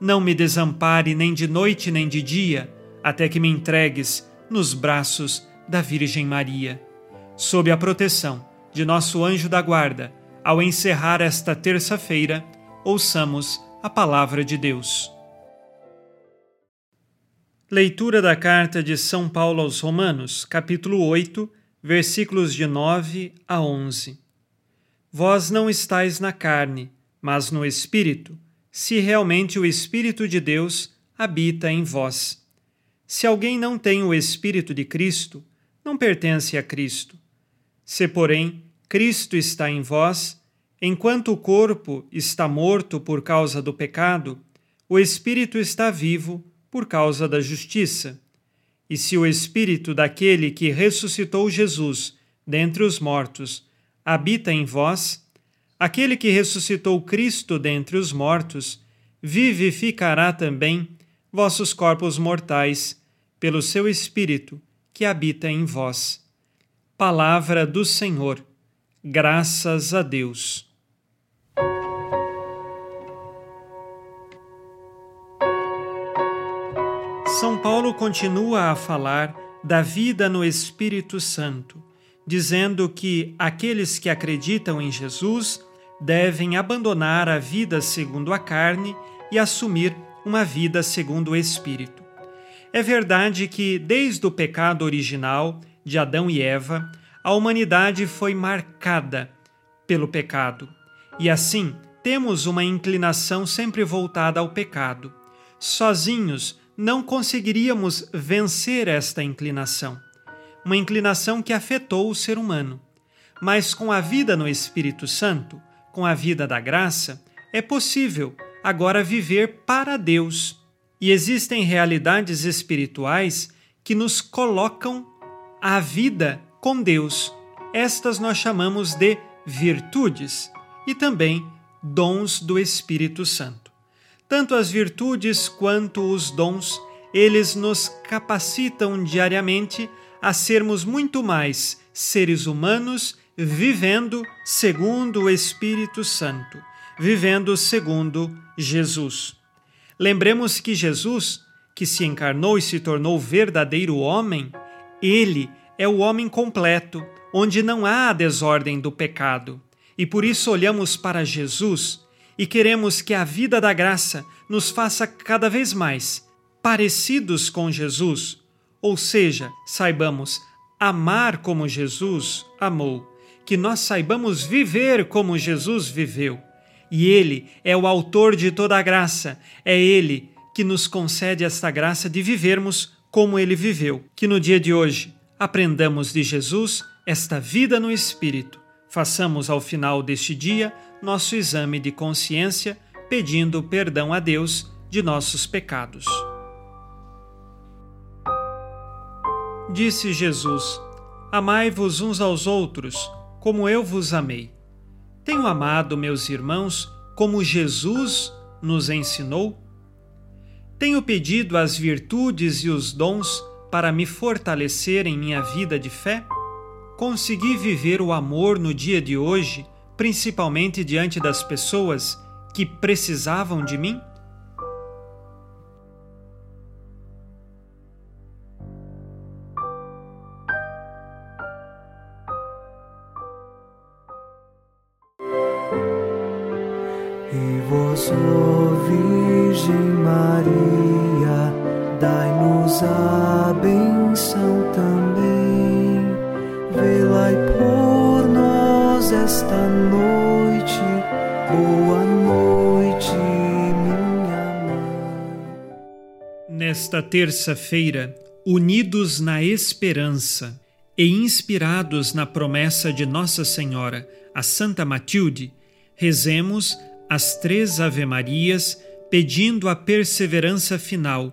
não me desampare nem de noite nem de dia, até que me entregues nos braços da Virgem Maria. Sob a proteção de nosso anjo da guarda, ao encerrar esta terça-feira, ouçamos a palavra de Deus. Leitura da carta de São Paulo aos Romanos, capítulo 8, versículos de 9 a 11. Vós não estáis na carne, mas no Espírito, se realmente o Espírito de Deus habita em vós. Se alguém não tem o Espírito de Cristo, não pertence a Cristo. Se, porém, Cristo está em vós, enquanto o corpo está morto por causa do pecado, o espírito está vivo por causa da justiça. E se o espírito daquele que ressuscitou Jesus dentre os mortos habita em vós, aquele que ressuscitou Cristo dentre os mortos vivificará também vossos corpos mortais pelo seu espírito que habita em vós. Palavra do Senhor Graças a Deus. São Paulo continua a falar da vida no Espírito Santo, dizendo que aqueles que acreditam em Jesus devem abandonar a vida segundo a carne e assumir uma vida segundo o Espírito. É verdade que, desde o pecado original de Adão e Eva, a humanidade foi marcada pelo pecado. E assim, temos uma inclinação sempre voltada ao pecado. Sozinhos, não conseguiríamos vencer esta inclinação. Uma inclinação que afetou o ser humano. Mas com a vida no Espírito Santo, com a vida da graça, é possível agora viver para Deus. E existem realidades espirituais que nos colocam a vida com Deus. Estas nós chamamos de virtudes e também dons do Espírito Santo. Tanto as virtudes quanto os dons, eles nos capacitam diariamente a sermos muito mais seres humanos vivendo segundo o Espírito Santo, vivendo segundo Jesus. Lembremos que Jesus, que se encarnou e se tornou verdadeiro homem, ele é o homem completo, onde não há a desordem do pecado. E por isso olhamos para Jesus e queremos que a vida da graça nos faça cada vez mais parecidos com Jesus, ou seja, saibamos amar como Jesus amou, que nós saibamos viver como Jesus viveu. E Ele é o autor de toda a graça, é Ele que nos concede esta graça de vivermos como Ele viveu. Que no dia de hoje aprendamos de Jesus esta vida no Espírito. Façamos ao final deste dia nosso exame de consciência, pedindo perdão a Deus de nossos pecados. Disse Jesus: Amai-vos uns aos outros, como eu vos amei. Tenho amado meus irmãos como Jesus nos ensinou? Tenho pedido as virtudes e os dons para me fortalecer em minha vida de fé? Consegui viver o amor no dia de hoje, principalmente diante das pessoas que precisavam de mim? Dai-nos a benção também. Velai por nós esta noite. Boa noite, minha mãe. Nesta terça-feira, unidos na esperança e inspirados na promessa de Nossa Senhora, a Santa Matilde, rezemos as três Ave-Marias, pedindo a perseverança final